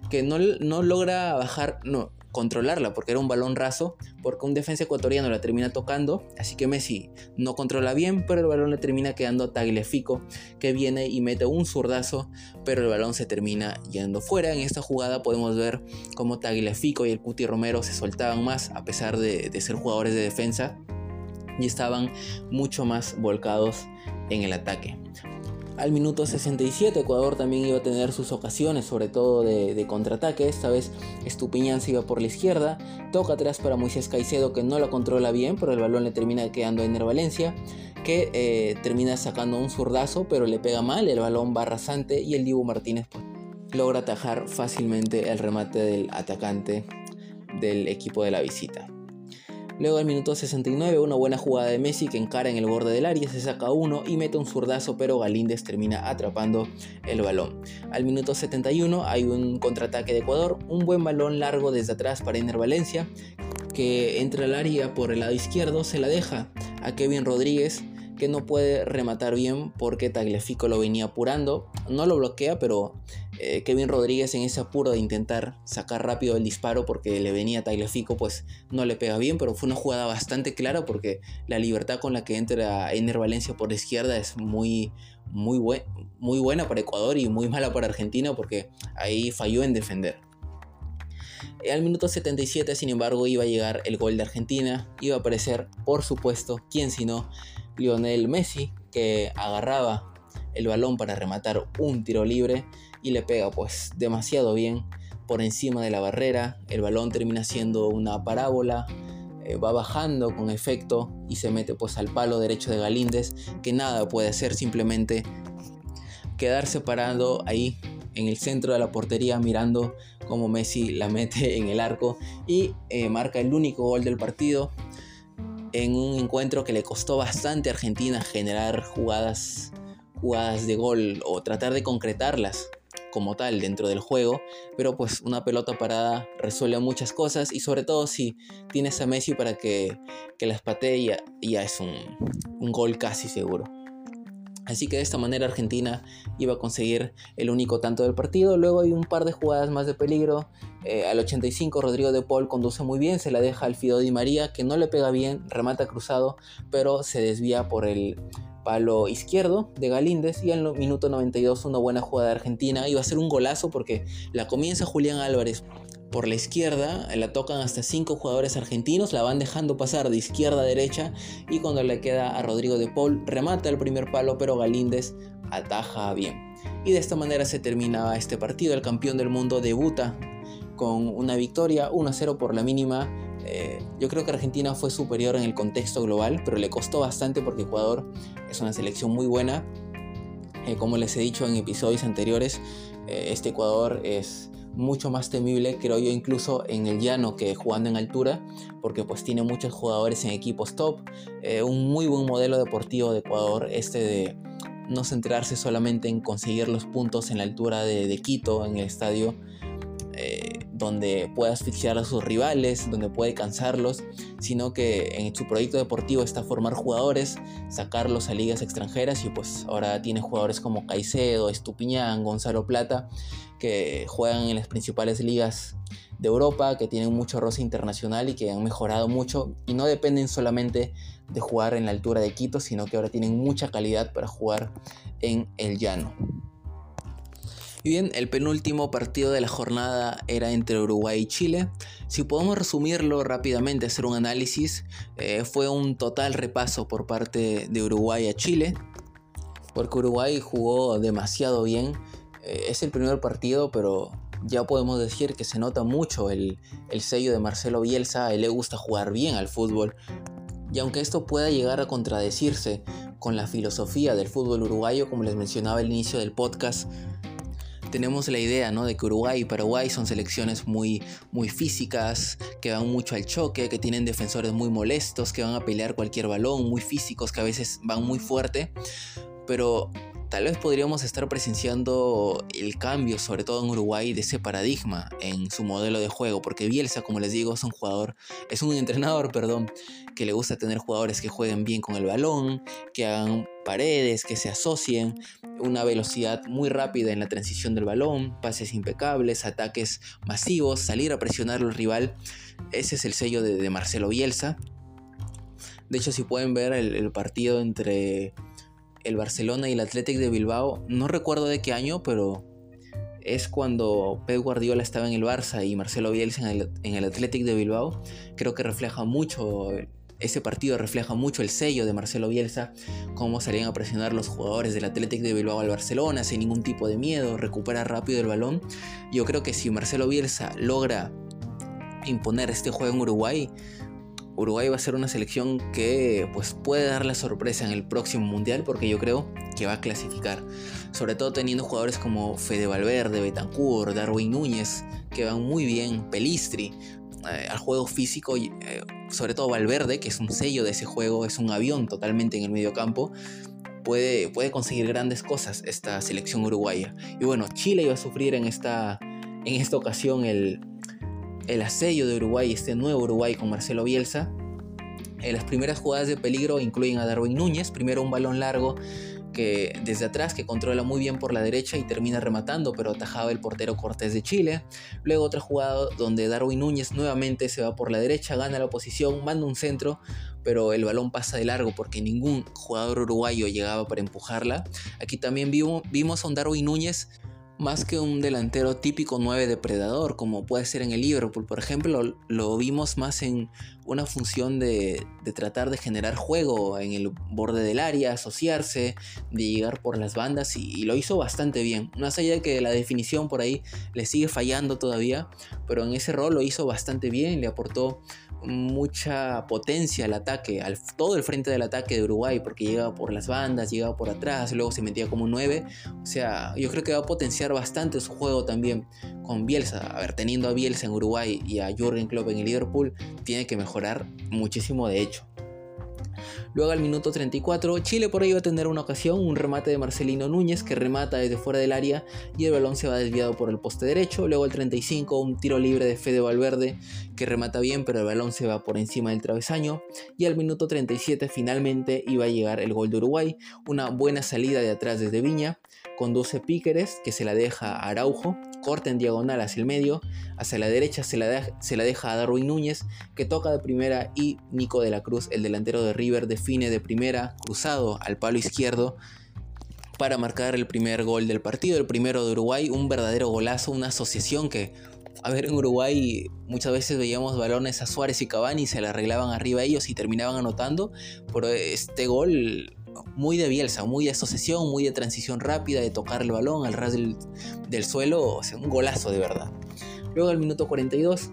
que no, no logra bajar, no, controlarla porque era un balón raso, porque un defensa ecuatoriano la termina tocando, así que Messi no controla bien, pero el balón le termina quedando a Tagliafico, que viene y mete un zurdazo, pero el balón se termina yendo fuera. En esta jugada podemos ver cómo Tagliafico y el Cuti Romero se soltaban más a pesar de, de ser jugadores de defensa y estaban mucho más volcados en el ataque. Al minuto 67 Ecuador también iba a tener sus ocasiones, sobre todo de, contraataque. Esta vez Estupiñán se iba por la izquierda, toca atrás para Moisés Caicedo que no lo controla bien, pero el balón le termina quedando a Ener Valencia, que eh, termina sacando un zurdazo, pero le pega mal, el balón va rasante y el Dibu Martínez pues, logra atajar fácilmente el remate del atacante del equipo de la visita. Luego al minuto 69 una buena jugada de Messi que encara en el borde del área, se saca uno y mete un zurdazo pero Galíndez termina atrapando el balón. Al minuto 71 hay un contraataque de Ecuador, un buen balón largo desde atrás para Ener Valencia que entra al área por el lado izquierdo, se la deja a Kevin Rodríguez que no puede rematar bien porque Tagliafico lo venía apurando. No lo bloquea, pero eh, Kevin Rodríguez en ese apuro de intentar sacar rápido el disparo porque le venía Tagliafico, pues no le pega bien, pero fue una jugada bastante clara porque la libertad con la que entra Ener Valencia por la izquierda es muy, muy, muy buena para Ecuador y muy mala para Argentina porque ahí falló en defender. Al minuto 77, sin embargo, iba a llegar el gol de Argentina. Iba a aparecer, por supuesto, quién sino Lionel Messi, que agarraba el balón para rematar un tiro libre y le pega pues demasiado bien por encima de la barrera. El balón termina siendo una parábola, eh, va bajando con efecto y se mete pues al palo derecho de Galíndez, que nada puede hacer, simplemente quedarse parado ahí en el centro de la portería mirando cómo Messi la mete en el arco y eh, marca el único gol del partido en un encuentro que le costó bastante a Argentina generar jugadas, jugadas de gol o tratar de concretarlas como tal dentro del juego, pero pues una pelota parada resuelve muchas cosas y sobre todo si tienes a Messi para que, que las patee ya, es un, un gol casi seguro. Así que de esta manera Argentina iba a conseguir el único tanto del partido. Luego hay un par de jugadas más de peligro. Eh, al 85 Rodrigo de Paul conduce muy bien, se la deja al Fido Di María que no le pega bien, remata cruzado, pero se desvía por el palo izquierdo de Galíndez y al minuto 92 una buena jugada de Argentina. Iba a ser un golazo porque la comienza Julián Álvarez por la izquierda, la tocan hasta cinco jugadores argentinos, la van dejando pasar de izquierda a derecha y cuando le queda a Rodrigo de Paul remata el primer palo, pero Galíndez ataja bien. Y de esta manera se terminaba este partido. El campeón del mundo debuta con una victoria 1-0 por la mínima. Eh, yo creo que Argentina fue superior en el contexto global, pero le costó bastante porque Ecuador es una selección muy buena. Eh, como les he dicho en episodios anteriores, eh, este Ecuador es mucho más temible, creo yo, incluso en el llano que jugando en altura, porque pues tiene muchos jugadores en equipos top, eh, un muy buen modelo deportivo de Ecuador, este de no centrarse solamente en conseguir los puntos en la altura de, Quito, en el estadio, eh, donde puede asfixiar a sus rivales, donde puede cansarlos, sino que en su proyecto deportivo está formar jugadores, sacarlos a ligas extranjeras y pues ahora tiene jugadores como Caicedo, Estupiñán, Gonzalo Plata, que juegan en las principales ligas de Europa, que tienen mucho roce internacional y que han mejorado mucho y no dependen solamente de jugar en la altura de Quito, sino que ahora tienen mucha calidad para jugar en el llano. Y bien, el penúltimo partido de la jornada era entre Uruguay y Chile. Si podemos resumirlo rápidamente, hacer un análisis, eh, fue un total repaso por parte de Uruguay a Chile, porque Uruguay jugó demasiado bien. Eh, es el primer partido, pero ya podemos decir que se nota mucho el, el sello de Marcelo Bielsa, a él le gusta jugar bien al fútbol. Y aunque esto pueda llegar a contradecirse con la filosofía del fútbol uruguayo, como les mencionaba al inicio del podcast, tenemos la idea ¿no? de que Uruguay y Paraguay son selecciones muy, muy físicas, que van mucho al choque, que tienen defensores muy molestos, que van a pelear cualquier balón, muy físicos, que a veces van muy fuerte. Pero tal vez podríamos estar presenciando el cambio, sobre todo en Uruguay, de ese paradigma en su modelo de juego, porque Bielsa, como les digo, es un jugador, es un entrenador, perdón, que le gusta tener jugadores que jueguen bien con el balón, que hagan paredes, que se asocien, una velocidad muy rápida en la transición del balón, pases impecables, ataques masivos, salir a presionar al rival. Ese es el sello de, Marcelo Bielsa. De hecho, si pueden ver el partido entre el Barcelona y el Athletic de Bilbao, no recuerdo de qué año, pero es cuando Pep Guardiola estaba en el Barça y Marcelo Bielsa en el, en el Athletic de Bilbao. Creo que refleja mucho, ese partido refleja mucho el sello de Marcelo Bielsa, cómo salían a presionar los jugadores del Athletic de Bilbao al Barcelona sin ningún tipo de miedo, recupera rápido el balón. Yo creo que si Marcelo Bielsa logra imponer este juego en Uruguay, Uruguay va a ser una selección que pues puede dar la sorpresa en el próximo mundial porque yo creo que va a clasificar. Sobre todo teniendo jugadores como Fede Valverde, Betancourt, Darwin Núñez, que van muy bien, Pelistri, eh, al juego físico, eh, sobre todo Valverde, que es un sello de ese juego, es un avión totalmente en el medio campo. Puede, puede conseguir grandes cosas esta selección uruguaya. Y bueno, Chile iba a sufrir en esta, en esta ocasión el, el asedio de Uruguay, este nuevo Uruguay con Marcelo Bielsa. En las primeras jugadas de peligro incluyen a Darwin Núñez, primero un balón largo que desde atrás que controla muy bien por la derecha y termina rematando, pero atajaba el portero Cortés de Chile. Luego otra jugada donde Darwin Núñez nuevamente se va por la derecha, gana la posición, manda un centro, pero el balón pasa de largo porque ningún jugador uruguayo llegaba para empujarla. Aquí también vimos, vimos a un Darwin Núñez más que un delantero típico 9 depredador, como puede ser en el Liverpool, por ejemplo, lo vimos más en una función de, tratar de generar juego en el borde del área, asociarse, de llegar por las bandas y, y, lo hizo bastante bien. Más allá de que la definición por ahí le sigue fallando todavía, pero en ese rol lo hizo bastante bien, le aportó mucha potencia al ataque, al todo el frente del ataque de Uruguay, porque llegaba por las bandas, llegaba por atrás, luego se metía como un 9. O sea, yo creo que va a potenciar bastante su juego también con Bielsa. A ver, teniendo a Bielsa en Uruguay y a Jürgen Klopp en el Liverpool, tiene que mejorar muchísimo de hecho. Luego al minuto 34, Chile por ahí va a tener una ocasión, un remate de Marcelino Núñez que remata desde fuera del área y el balón se va desviado por el poste derecho. Luego al 35, un tiro libre de Fede Valverde que remata bien, pero el balón se va por encima del travesaño. Y al minuto 37 finalmente iba a llegar el gol de Uruguay, una buena salida de atrás desde Viña, conduce Píqueres que se la deja a Araujo, corta en diagonal hacia el medio, hacia la derecha se la, se la deja a Darwin Núñez que toca de primera y Nico de la Cruz, el delantero de River, define de primera, cruzado al palo izquierdo para marcar el primer gol del partido, el primero de Uruguay, un verdadero golazo, una asociación que, a ver, en Uruguay muchas veces veíamos balones a Suárez y Cavani se le arreglaban arriba ellos y terminaban anotando, pero este gol muy de Bielsa, muy de asociación, muy de transición rápida, de tocar el balón al ras del, suelo, o sea, un golazo de verdad. Luego al minuto 42,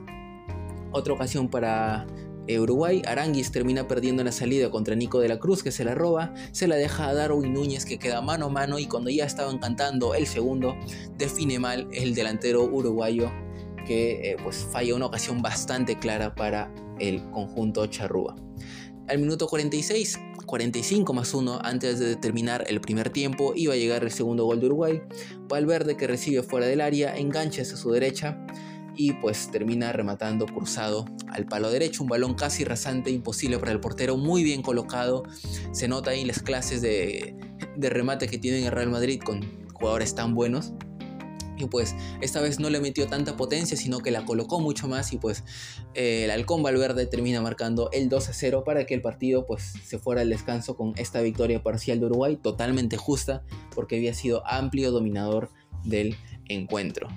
otra ocasión para eh, Uruguay, Aranguis termina perdiendo en la salida contra Nico de la Cruz que se la roba, se la deja a Darwin Núñez que queda mano a mano y cuando ya estaban cantando el segundo, define mal el delantero uruguayo que eh, pues falla una ocasión bastante clara para el conjunto charrúa. Al minuto 46, 45 más 1 antes de terminar el primer tiempo iba a llegar el segundo gol de Uruguay. Valverde que recibe fuera del área, engancha hacia su derecha y pues termina rematando cruzado al palo derecho, un balón casi rasante, imposible para el portero, muy bien colocado, se nota ahí las clases de, de remate que tienen el Real Madrid con jugadores tan buenos. Y pues esta vez no le metió tanta potencia, sino que la colocó mucho más y pues eh, el halcón Valverde termina marcando el 2 a 0 para que el partido pues se fuera al descanso con esta victoria parcial de Uruguay, totalmente justa porque había sido amplio dominador del encuentro.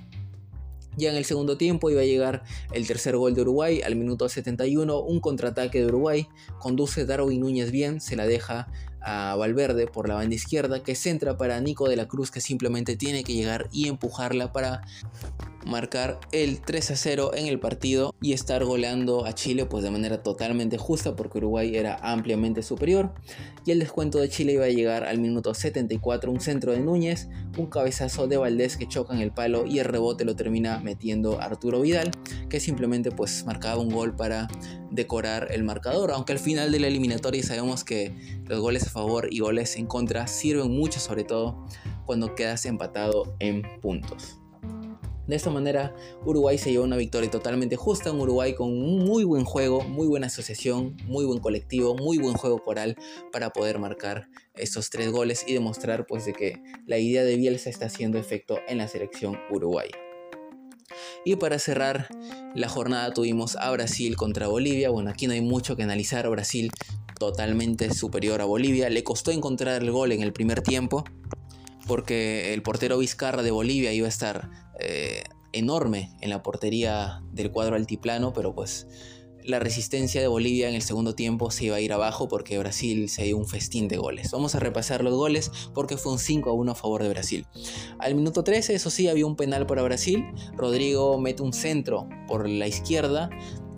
Ya en el segundo tiempo iba a llegar el tercer gol de Uruguay al minuto 71, un contraataque de Uruguay, conduce Darwin Núñez bien, se la deja a Valverde por la banda izquierda que centra para Nico de la Cruz que simplemente tiene que llegar y empujarla para marcar el 3 a 0 en el partido y estar goleando a Chile pues de manera totalmente justa porque Uruguay era ampliamente superior. Y el descuento de Chile iba a llegar al minuto 74 un centro de Núñez un cabezazo de Valdés que choca en el palo y el rebote lo termina metiendo Arturo Vidal que simplemente pues marcaba un gol para decorar el marcador aunque al final de la eliminatoria sabemos que los goles a favor y goles en contra sirven mucho sobre todo cuando quedas empatado en puntos de esta manera, Uruguay se llevó una victoria totalmente justa, un Uruguay con un muy buen juego, muy buena asociación, muy buen colectivo, muy buen juego coral para poder marcar estos tres goles y demostrar pues de que la idea de Bielsa está haciendo efecto en la selección uruguaya. Y para cerrar la jornada tuvimos a Brasil contra Bolivia. Bueno, aquí no hay mucho que analizar. Brasil totalmente superior a Bolivia. Le costó encontrar el gol en el primer tiempo porque el portero Vizcarra de Bolivia iba a estar eh, enorme en la portería del cuadro altiplano, pero pues la resistencia de Bolivia en el segundo tiempo se iba a ir abajo porque Brasil se dio un festín de goles. Vamos a repasar los goles porque fue un 5 a 1 a favor de Brasil. Al minuto 13, eso sí, había un penal para Brasil. Rodrigo mete un centro por la izquierda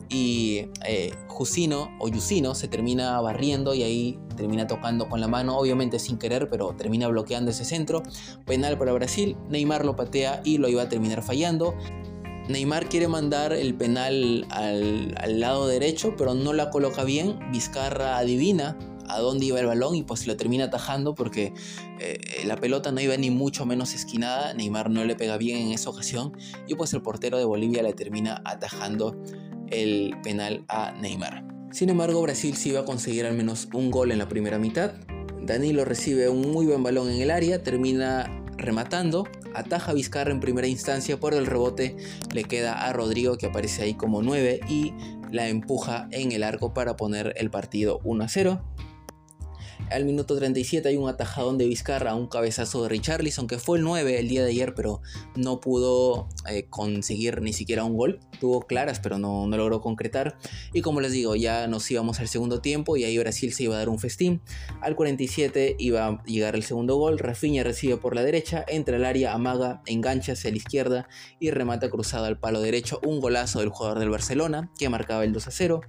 y eh, Jusino o Yusino se termina barriendo y ahí termina tocando con la mano, obviamente sin querer, pero termina bloqueando ese centro. Penal para Brasil, Neymar lo patea y lo iba a terminar fallando. Neymar quiere mandar el penal al, lado derecho, pero no la coloca bien. Vizcarra adivina a dónde iba el balón y pues lo termina atajando porque eh, la pelota no iba ni mucho menos esquinada. Neymar no le pega bien en esa ocasión y pues el portero de Bolivia le termina atajando el penal a Neymar. Sin embargo, Brasil sí iba a conseguir al menos un gol en la primera mitad. Danilo recibe un muy buen balón en el área, termina rematando, ataja a Vizcarra en primera instancia, por el rebote le queda a Rodrigo que aparece ahí como 9 y la empuja en el arco para poner el partido 1 a 0. Al minuto 37 hay un atajadón de Vizcarra, un cabezazo de Richarlison, que fue el 9 el día de ayer, pero no pudo eh, conseguir ni siquiera un gol. Tuvo claras, pero no, logró concretar. Y como les digo, ya nos íbamos al segundo tiempo y ahí Brasil se iba a dar un festín. Al 47 iba a llegar el segundo gol. Rafinha recibe por la derecha, entra al área, amaga, engancha hacia la izquierda y remata cruzado al palo derecho. Un golazo del jugador del Barcelona que marcaba el 2 a 0.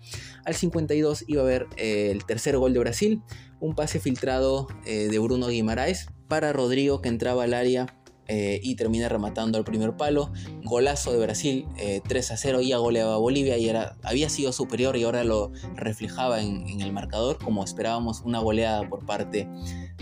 Al 52 iba a haber eh, el tercer gol de Brasil un pase filtrado eh, de Bruno Guimaraes para Rodrigo que entraba al área eh, y termina rematando al primer palo. Golazo de Brasil, 3 a 0, ya goleaba Bolivia y había sido superior y ahora lo reflejaba en, el marcador, como esperábamos, una goleada por parte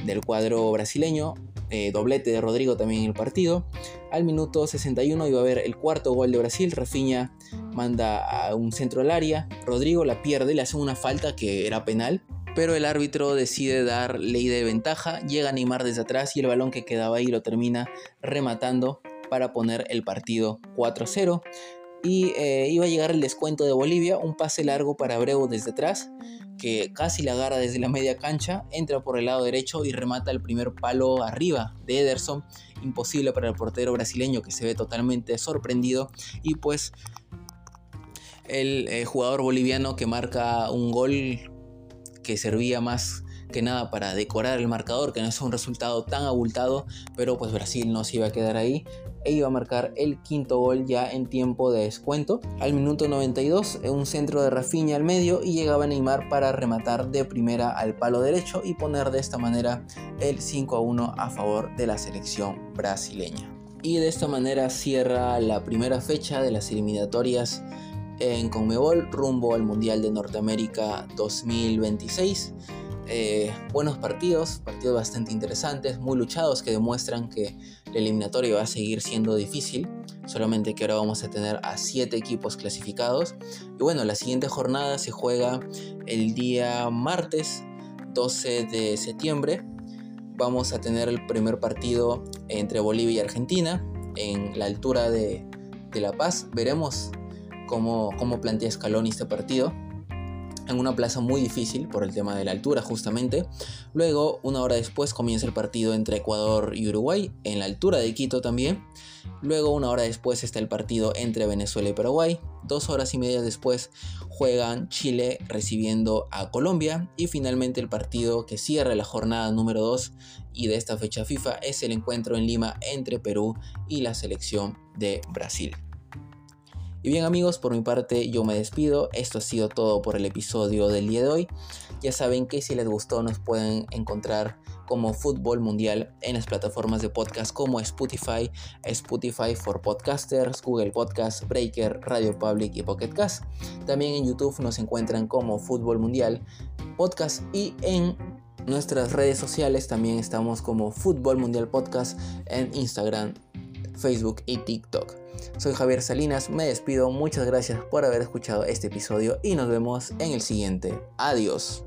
del cuadro brasileño. Eh, doblete de Rodrigo también en el partido. Al minuto 61 iba a haber el cuarto gol de Brasil. Rafinha manda a un centro al área. Rodrigo la pierde, le hace una falta que era penal. Pero el árbitro decide dar ley de ventaja. Llega a Neymar desde atrás y el balón que quedaba ahí lo termina rematando para poner el partido 4-0 y eh, iba a llegar el descuento de Bolivia, un pase largo para Abreu desde atrás, que casi la agarra desde la media cancha, entra por el lado derecho y remata el primer palo arriba de Ederson, imposible para el portero brasileño que se ve totalmente sorprendido y pues el eh, jugador boliviano que marca un gol que servía más que nada para decorar el marcador, que no es un resultado tan abultado, pero pues Brasil no se iba a quedar ahí e iba a marcar el quinto gol ya en tiempo de descuento. Al minuto 92, un centro de Rafinha al medio y llegaba Neymar para rematar de primera al palo derecho y poner de esta manera el 5 a 1 a favor de la selección brasileña. Y de esta manera cierra la primera fecha de las eliminatorias en Conmebol rumbo al Mundial de Norteamérica 2026. Eh, buenos partidos, partidos bastante interesantes, muy luchados que demuestran que la eliminatoria va a seguir siendo difícil, solamente que ahora vamos a tener a 7 equipos clasificados. Y bueno, la siguiente jornada se juega el día martes 12 de septiembre. Vamos a tener el primer partido entre Bolivia y Argentina en la altura de, La Paz. Veremos cómo, plantea Scaloni este partido en una plaza muy difícil por el tema de la altura justamente. Luego, una hora después, comienza el partido entre Ecuador y Uruguay, en la altura de Quito también. Luego, una hora después, está el partido entre Venezuela y Paraguay. Dos horas y media después, juegan Chile recibiendo a Colombia. Y finalmente, el partido que cierra la jornada número 2 y de esta fecha FIFA es el encuentro en Lima entre Perú y la selección de Brasil. Y bien amigos, por mi parte yo me despido. Esto ha sido todo por el episodio del día de hoy. Ya saben que si les gustó nos pueden encontrar como Fútbol Mundial en las plataformas de podcast como Spotify, Spotify for Podcasters, Google Podcast, Breaker, Radio Public y Pocket Cast. También en YouTube nos encuentran como Fútbol Mundial Podcast y en nuestras redes sociales también estamos como Fútbol Mundial Podcast en Instagram, Facebook y TikTok. Soy Javier Salinas, me despido, muchas gracias por haber escuchado este episodio y nos vemos en el siguiente. Adiós.